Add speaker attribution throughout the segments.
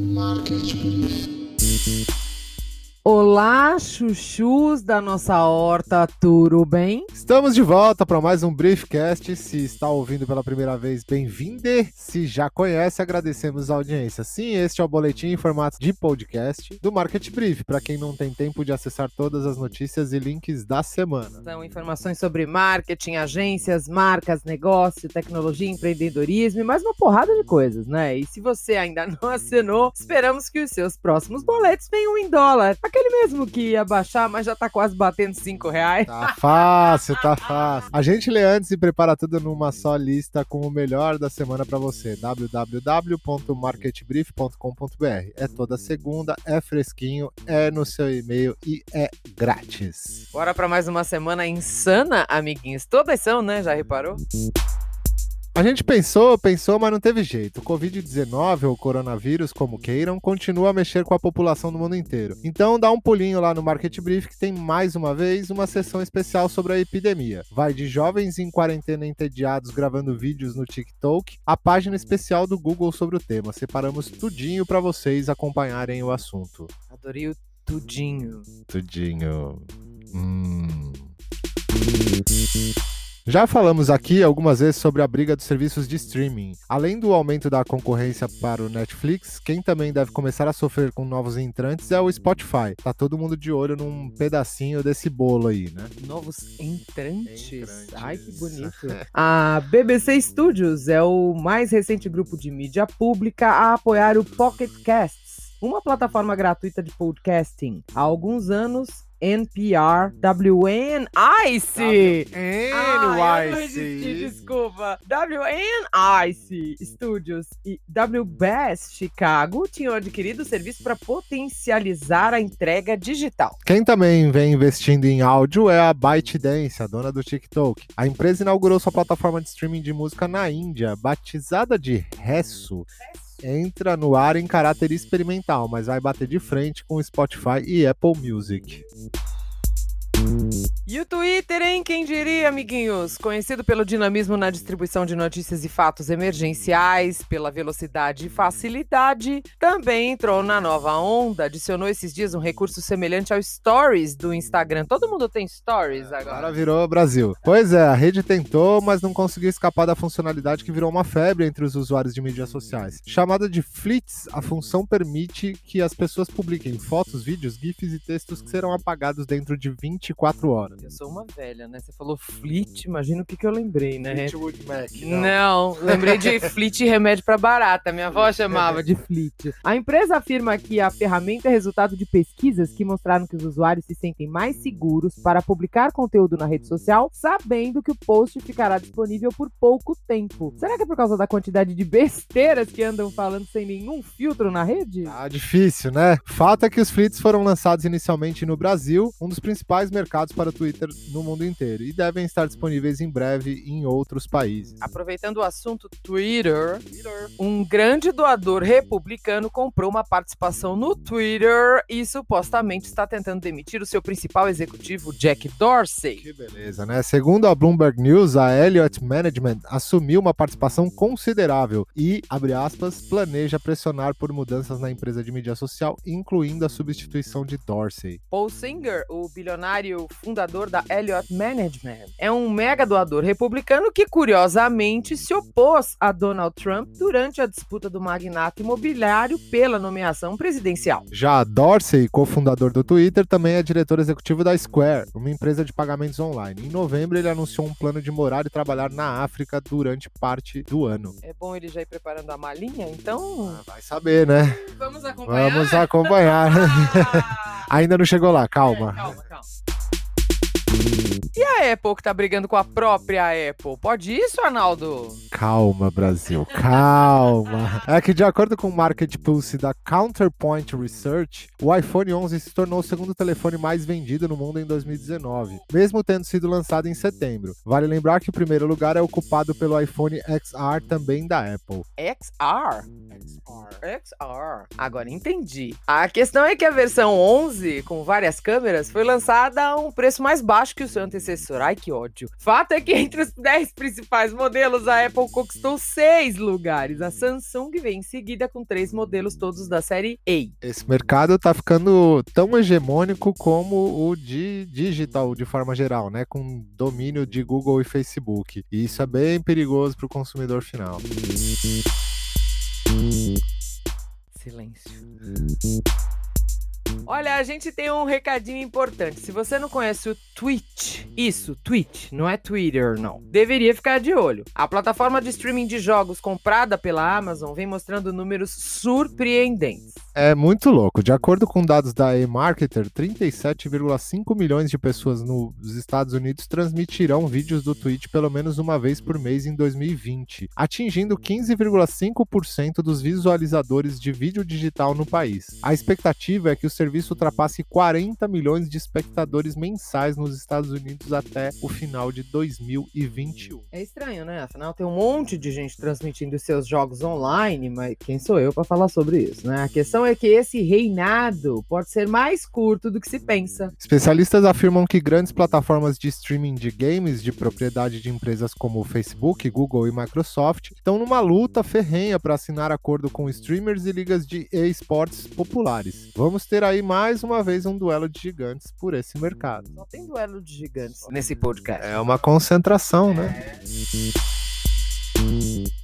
Speaker 1: Marketing. Olá, chuchus da nossa horta, tudo bem?
Speaker 2: Estamos de volta para mais um Briefcast. Se está ouvindo pela primeira vez, bem-vindo. Se já conhece, agradecemos a audiência. Sim, este é o boletim em formato de podcast do Market Brief, para quem não tem tempo de acessar todas as notícias e links da semana.
Speaker 1: São informações sobre marketing, agências, marcas, negócio, tecnologia, empreendedorismo e mais uma porrada de coisas, né? E se você ainda não assinou, esperamos que os seus próximos boletos venham em dólar Aquele mesmo que ia baixar, mas já tá quase batendo 5 reais.
Speaker 2: Tá fácil, tá fácil. A gente lê antes e prepara tudo numa só lista com o melhor da semana para você. www.marketbrief.com.br. É toda segunda, é fresquinho, é no seu e-mail e é grátis.
Speaker 1: Bora para mais uma semana insana, amiguinhos. Todas são, né? Já reparou?
Speaker 2: A gente pensou, pensou, mas não teve jeito. O Covid-19, ou coronavírus, como queiram, continua a mexer com a população do mundo inteiro. Então dá um pulinho lá no Market Brief que tem mais uma vez uma sessão especial sobre a epidemia. Vai de jovens em quarentena entediados gravando vídeos no TikTok, a página especial do Google sobre o tema. Separamos tudinho para vocês acompanharem o assunto.
Speaker 1: Adorei o tudinho.
Speaker 2: Tudinho. Hum. Já falamos aqui algumas vezes sobre a briga dos serviços de streaming. Além do aumento da concorrência para o Netflix, quem também deve começar a sofrer com novos entrantes é o Spotify. Tá todo mundo de olho num pedacinho desse bolo aí, né?
Speaker 1: Novos entrantes? entrantes. Ai, que bonito. a BBC Studios é o mais recente grupo de mídia pública a apoiar o Pocket Casts, uma plataforma gratuita de podcasting. Há alguns anos, NPR, WNIC. WNIC. desculpa. WNIC Studios e WBS Chicago tinham adquirido o serviço para potencializar a entrega digital.
Speaker 2: Quem também vem investindo em áudio é a ByteDance, a dona do TikTok. A empresa inaugurou sua plataforma de streaming de música na Índia, batizada de Resso. Resso entra no ar em caráter experimental, mas vai bater de frente com Spotify e Apple Music.
Speaker 1: E o Twitter, hein? Quem diria, amiguinhos? Conhecido pelo dinamismo na distribuição de notícias e fatos emergenciais, pela velocidade e facilidade, também entrou na nova onda. Adicionou esses dias um recurso semelhante ao Stories do Instagram. Todo mundo tem Stories agora.
Speaker 2: Agora virou Brasil. Pois é, a rede tentou, mas não conseguiu escapar da funcionalidade que virou uma febre entre os usuários de mídias sociais. Chamada de Flits, a função permite que as pessoas publiquem fotos, vídeos, GIFs e textos que serão apagados dentro de 24 horas.
Speaker 1: Eu sou uma velha, né? Você falou Fleet, imagina o que, que eu lembrei, né?
Speaker 2: Fleetwood Mac. Não.
Speaker 1: não, lembrei de Fleet remédio para barata. Minha avó chamava de Fleet. A empresa afirma que a ferramenta é resultado de pesquisas que mostraram que os usuários se sentem mais seguros para publicar conteúdo na rede social, sabendo que o post ficará disponível por pouco tempo. Será que é por causa da quantidade de besteiras que andam falando sem nenhum filtro na rede?
Speaker 2: Ah, difícil, né? Fato é que os Fleets foram lançados inicialmente no Brasil, um dos principais mercados para o Twitter no mundo inteiro e devem estar disponíveis em breve em outros países.
Speaker 1: Aproveitando o assunto Twitter, Twitter, um grande doador republicano comprou uma participação no Twitter e supostamente está tentando demitir o seu principal executivo, Jack Dorsey.
Speaker 2: Que beleza, né? Segundo a Bloomberg News, a Elliott Management assumiu uma participação considerável e, abre aspas, planeja pressionar por mudanças na empresa de mídia social, incluindo a substituição de Dorsey.
Speaker 1: Paul Singer, o bilionário fundador fundador da Elliott Management. É um mega doador republicano que, curiosamente, se opôs a Donald Trump durante a disputa do magnata imobiliário pela nomeação presidencial.
Speaker 2: Já Dorsey, cofundador do Twitter, também é diretor executivo da Square, uma empresa de pagamentos online. Em novembro, ele anunciou um plano de morar e trabalhar na África durante parte do ano.
Speaker 1: É bom ele já ir preparando a malinha, então.
Speaker 2: Ah, vai saber, né?
Speaker 1: Vamos acompanhar.
Speaker 2: Vamos acompanhar. Ainda não chegou lá, calma.
Speaker 1: É, calma, calma. Thank you. E a Apple que tá brigando com a própria Apple? Pode isso, Arnaldo?
Speaker 2: Calma, Brasil, calma. É que de acordo com o Market Pulse da Counterpoint Research, o iPhone 11 se tornou o segundo telefone mais vendido no mundo em 2019, mesmo tendo sido lançado em setembro. Vale lembrar que o primeiro lugar é ocupado pelo iPhone XR também da Apple.
Speaker 1: XR? XR. XR. Agora entendi. A questão é que a versão 11, com várias câmeras, foi lançada a um preço mais baixo que o seu antecessor. Ai, que ódio. Fato é que entre os 10 principais modelos, a Apple conquistou 6 lugares. A Samsung vem em seguida com três modelos todos da série A.
Speaker 2: Esse mercado tá ficando tão hegemônico como o de digital de forma geral, né? Com domínio de Google e Facebook. E isso é bem perigoso para o consumidor final.
Speaker 1: Silêncio. Olha, a gente tem um recadinho importante. Se você não conhece o Twitch, isso, Twitch, não é Twitter, não. Deveria ficar de olho. A plataforma de streaming de jogos comprada pela Amazon vem mostrando números surpreendentes.
Speaker 2: É muito louco. De acordo com dados da eMarketer, 37,5 milhões de pessoas nos Estados Unidos transmitirão vídeos do Twitch pelo menos uma vez por mês em 2020, atingindo 15,5% dos visualizadores de vídeo digital no país. A expectativa é que o serviço ultrapasse 40 milhões de espectadores mensais nos Estados Unidos até o final de 2021.
Speaker 1: É estranho, né? Afinal, tem um monte de gente transmitindo seus jogos online, mas quem sou eu para falar sobre isso, né? A questão é que esse reinado pode ser mais curto do que se pensa.
Speaker 2: Especialistas afirmam que grandes plataformas de streaming de games de propriedade de empresas como Facebook, Google e Microsoft estão numa luta ferrenha para assinar acordo com streamers e ligas de esportes populares. Vamos ter aí mais uma vez um duelo de gigantes por esse mercado.
Speaker 1: Só tem duelo de gigantes nesse podcast.
Speaker 2: É uma concentração, né?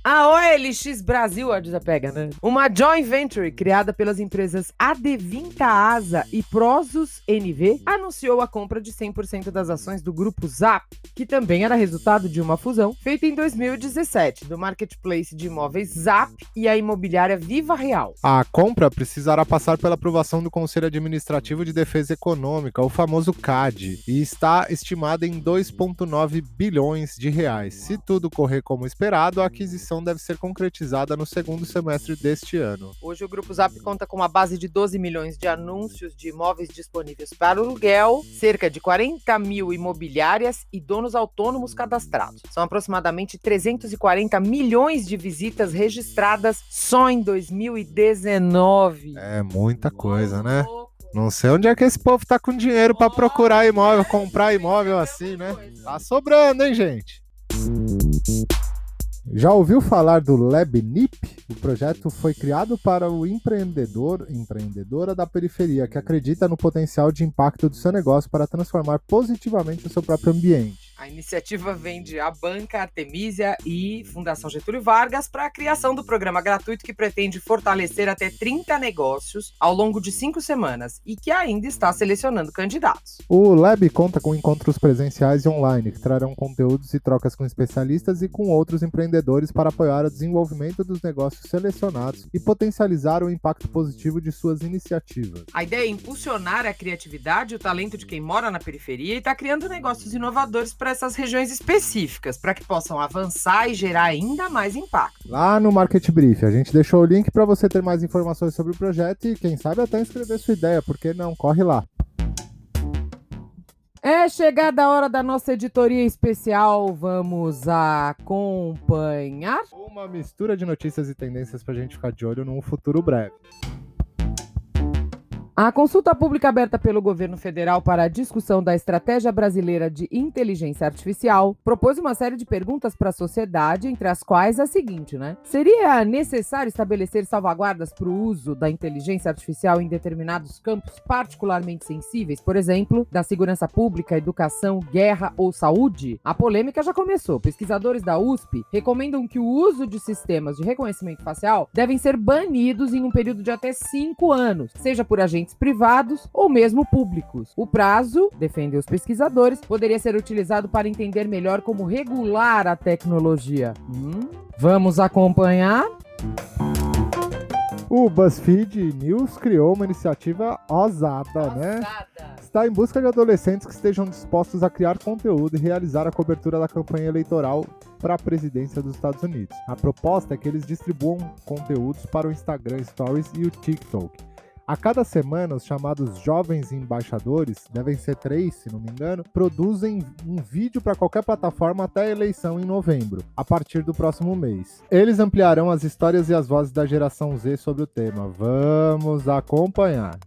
Speaker 1: A OLX Brasil, a desapega, né? Uma joint venture criada pelas empresas Adevinta Asa e Prosus NV anunciou a compra de 100% das ações do grupo Zap, que também era resultado de uma fusão feita em 2017 do marketplace de imóveis Zap e a imobiliária Viva Real.
Speaker 2: A compra precisará passar pela aprovação do Conselho Administrativo de Defesa Econômica, o famoso CAD, e está estimada em 2,9 bilhões de reais. Se tudo correr como esperado, a aquisição deve ser concretizada no segundo semestre deste ano.
Speaker 1: Hoje o Grupo Zap conta com uma base de 12 milhões de anúncios de imóveis disponíveis para aluguel, cerca de 40 mil imobiliárias e donos autônomos cadastrados. São aproximadamente 340 milhões de visitas registradas só em 2019.
Speaker 2: É muita coisa, né? Não sei onde é que esse povo tá com dinheiro para procurar imóvel, comprar imóvel assim, né? Tá sobrando, hein, gente? Já ouviu falar do LabNIP? O projeto foi criado para o empreendedor, empreendedora da periferia que acredita no potencial de impacto do seu negócio para transformar positivamente o seu próprio ambiente.
Speaker 1: A iniciativa vem de a Banca Artemisia e Fundação Getúlio Vargas para a criação do programa gratuito que pretende fortalecer até 30 negócios ao longo de cinco semanas e que ainda está selecionando candidatos.
Speaker 2: O Lab conta com encontros presenciais e online que trarão conteúdos e trocas com especialistas e com outros empreendedores para apoiar o desenvolvimento dos negócios selecionados e potencializar o impacto positivo de suas iniciativas.
Speaker 1: A ideia é impulsionar a criatividade e o talento de quem mora na periferia e está criando negócios inovadores para essas regiões específicas, para que possam avançar e gerar ainda mais impacto.
Speaker 2: Lá no Market Brief, a gente deixou o link para você ter mais informações sobre o projeto e, quem sabe, até inscrever sua ideia, porque não? Corre lá.
Speaker 1: É chegada a hora da nossa editoria especial. Vamos acompanhar
Speaker 2: uma mistura de notícias e tendências para a gente ficar de olho num futuro breve.
Speaker 1: A consulta pública aberta pelo governo federal para a discussão da estratégia brasileira de inteligência artificial propôs uma série de perguntas para a sociedade, entre as quais a seguinte, né? Seria necessário estabelecer salvaguardas para o uso da inteligência artificial em determinados campos particularmente sensíveis, por exemplo, da segurança pública, educação, guerra ou saúde? A polêmica já começou. Pesquisadores da USP recomendam que o uso de sistemas de reconhecimento facial devem ser banidos em um período de até cinco anos, seja por agentes privados ou mesmo públicos. O prazo, defendem os pesquisadores, poderia ser utilizado para entender melhor como regular a tecnologia. Hum? Vamos acompanhar?
Speaker 2: O BuzzFeed News criou uma iniciativa ousada, né? Está em busca de adolescentes que estejam dispostos a criar conteúdo e realizar a cobertura da campanha eleitoral para a presidência dos Estados Unidos. A proposta é que eles distribuam conteúdos para o Instagram Stories e o TikTok. A cada semana, os chamados jovens embaixadores, devem ser três, se não me engano, produzem um vídeo para qualquer plataforma até a eleição em novembro, a partir do próximo mês. Eles ampliarão as histórias e as vozes da geração Z sobre o tema. Vamos acompanhar.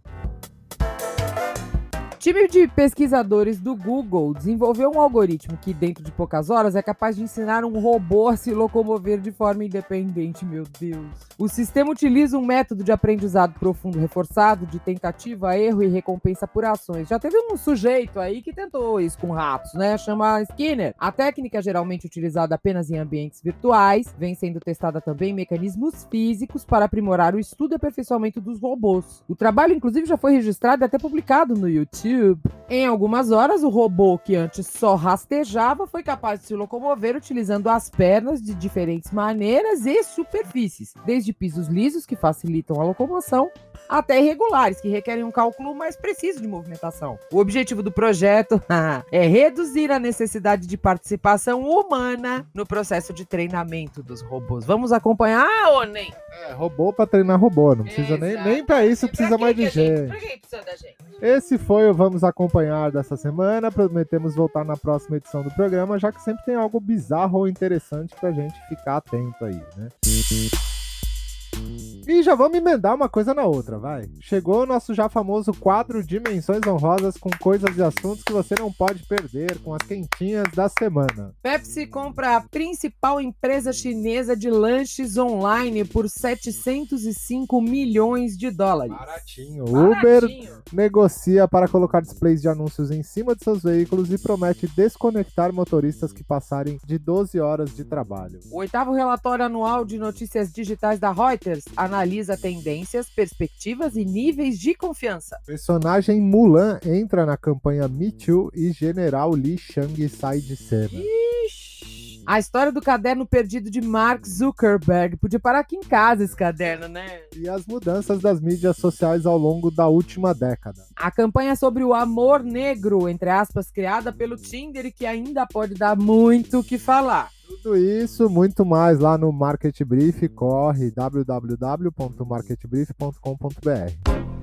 Speaker 1: Time de pesquisadores do Google desenvolveu um algoritmo que, dentro de poucas horas, é capaz de ensinar um robô a se locomover de forma independente. Meu Deus. O sistema utiliza um método de aprendizado profundo reforçado, de tentativa, erro e recompensa por ações. Já teve um sujeito aí que tentou isso com ratos, né? Chama Skinner. A técnica é geralmente utilizada apenas em ambientes virtuais, vem sendo testada também em mecanismos físicos para aprimorar o estudo e aperfeiçoamento dos robôs. O trabalho, inclusive, já foi registrado e até publicado no YouTube. YouTube. Em algumas horas, o robô que antes só rastejava foi capaz de se locomover utilizando as pernas de diferentes maneiras e superfícies, desde pisos lisos que facilitam a locomoção até irregulares, que requerem um cálculo mais preciso de movimentação. O objetivo do projeto é reduzir a necessidade de participação humana no processo de treinamento dos robôs. Vamos acompanhar, ô Nem?
Speaker 2: É, robô para treinar robô, não precisa Exato. nem, nem para isso precisa mais de gente. Pra que precisa da gente? Esse foi o Vamos Acompanhar dessa semana. Prometemos voltar na próxima edição do programa, já que sempre tem algo bizarro ou interessante pra gente ficar atento aí, né? E já vamos emendar uma coisa na outra, vai. Chegou o nosso já famoso quadro Dimensões Honrosas com coisas e assuntos que você não pode perder, com as quentinhas da semana.
Speaker 1: Pepsi compra a principal empresa chinesa de lanches online por 705 milhões de dólares.
Speaker 2: Baratinho. Baratinho. Uber negocia para colocar displays de anúncios em cima de seus veículos e promete desconectar motoristas que passarem de 12 horas de trabalho.
Speaker 1: O oitavo relatório anual de notícias digitais da Reuters analisa tendências, perspectivas e níveis de confiança.
Speaker 2: Personagem Mulan entra na campanha Me Too e General Li Shang sai de cena.
Speaker 1: Ixi. A história do caderno perdido de Mark Zuckerberg. Podia parar aqui em casa esse caderno, né?
Speaker 2: E as mudanças das mídias sociais ao longo da última década.
Speaker 1: A campanha sobre o amor negro, entre aspas, criada pelo Tinder e que ainda pode dar muito o que falar.
Speaker 2: Tudo isso, muito mais lá no Market Brief, corre www.marketbrief.com.br.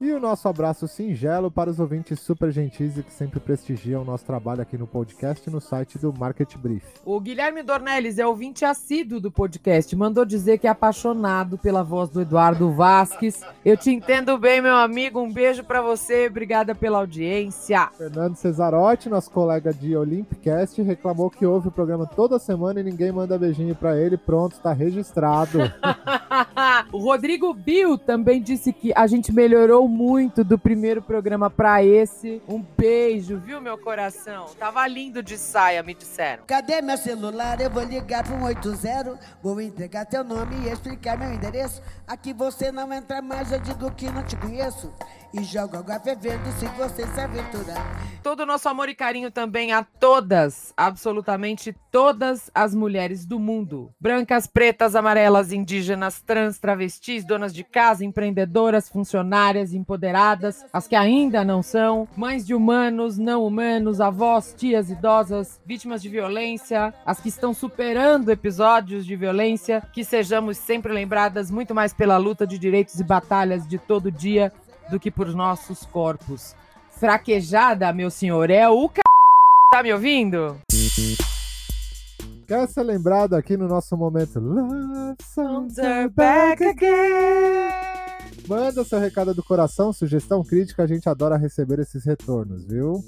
Speaker 2: E o nosso abraço singelo para os ouvintes super gentis e que sempre prestigiam o nosso trabalho aqui no podcast e no site do Market Brief.
Speaker 1: O Guilherme Dornelles é ouvinte assíduo do podcast, mandou dizer que é apaixonado pela voz do Eduardo Vasques. Eu te entendo bem, meu amigo, um beijo para você, obrigada pela audiência.
Speaker 2: Fernando Cesarotti, nosso colega de Olympicast, reclamou que ouve o programa toda semana e ninguém manda beijinho para ele, pronto, está registrado.
Speaker 1: o Rodrigo Bill também disse que a gente melhorou muito do primeiro programa para esse. Um beijo, viu, meu coração? Tava lindo de saia, me disseram.
Speaker 3: Cadê meu celular? Eu vou ligar pro 180. Vou entregar teu nome e explicar meu endereço. Aqui você não entra mais, eu digo que não te conheço e joga água fervendo se você se aventurar.
Speaker 1: Todo o nosso amor e carinho também a todas, absolutamente todas as mulheres do mundo. Brancas, pretas, amarelas, indígenas, trans, travestis, donas de casa, empreendedoras, funcionárias, empoderadas, as que ainda não são, mães de humanos, não humanos, avós, tias idosas, vítimas de violência, as que estão superando episódios de violência, que sejamos sempre lembradas muito mais pela luta de direitos e batalhas de todo dia do que por nossos corpos. Fraquejada, meu senhor, é o c... Tá me ouvindo?
Speaker 2: Quer ser lembrado aqui no nosso momento Love Songs are back again. Manda seu recado do coração, sugestão, crítica, a gente adora receber esses retornos, viu?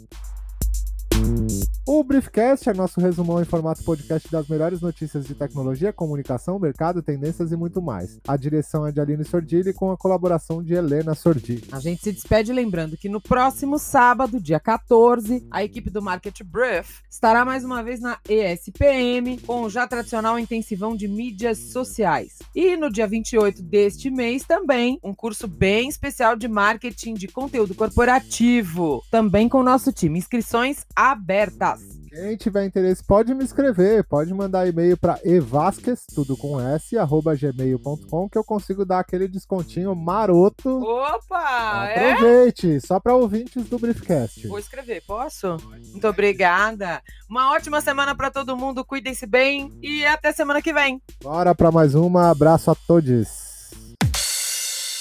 Speaker 2: O Briefcast é nosso resumão em formato podcast das melhores notícias de tecnologia, comunicação, mercado, tendências e muito mais. A direção é de Aline Sordilli com a colaboração de Helena Sordilli.
Speaker 1: A gente se despede lembrando que no próximo sábado, dia 14, a equipe do Market Brief estará mais uma vez na ESPM com o já tradicional intensivão de mídias sociais. E no dia 28 deste mês também, um curso bem especial de marketing de conteúdo corporativo, também com o nosso time. Inscrições abertas.
Speaker 2: Quem tiver interesse pode me escrever, pode mandar e-mail para evasques, tudo com S, arroba gmail.com, que eu consigo dar aquele descontinho maroto.
Speaker 1: Opa!
Speaker 2: Aproveite, é? só para ouvintes do Briefcast.
Speaker 1: Vou escrever, posso? Muito obrigada. Uma ótima semana para todo mundo, cuidem-se bem e até semana que vem.
Speaker 2: Bora para mais uma, abraço a todos.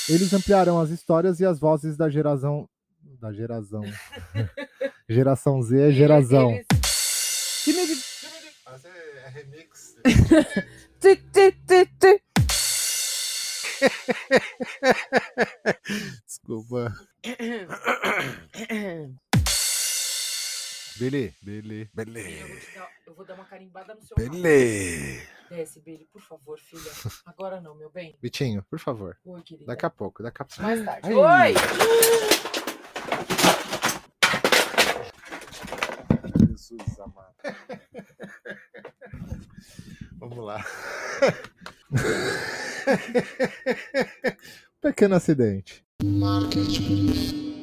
Speaker 2: Eles ampliarão as histórias e as vozes da geração. Da geração. geração Z é geração.
Speaker 1: Eles- Time de.
Speaker 2: Mas é, remix.
Speaker 1: Ti, ti, ti, ti.
Speaker 2: Desculpa. Billy, Billy.
Speaker 1: Eu vou, te dar, eu vou dar uma carimbada no seu rabo. Desce, Billy, por favor, filha. Agora não, meu bem.
Speaker 2: Vitinho, por favor.
Speaker 1: Oi, querida.
Speaker 2: Daqui a pouco, daqui a pouco.
Speaker 1: Mais tarde.
Speaker 2: Ai.
Speaker 1: Oi!
Speaker 2: Vamos lá. Pequeno acidente.
Speaker 4: Market Brief.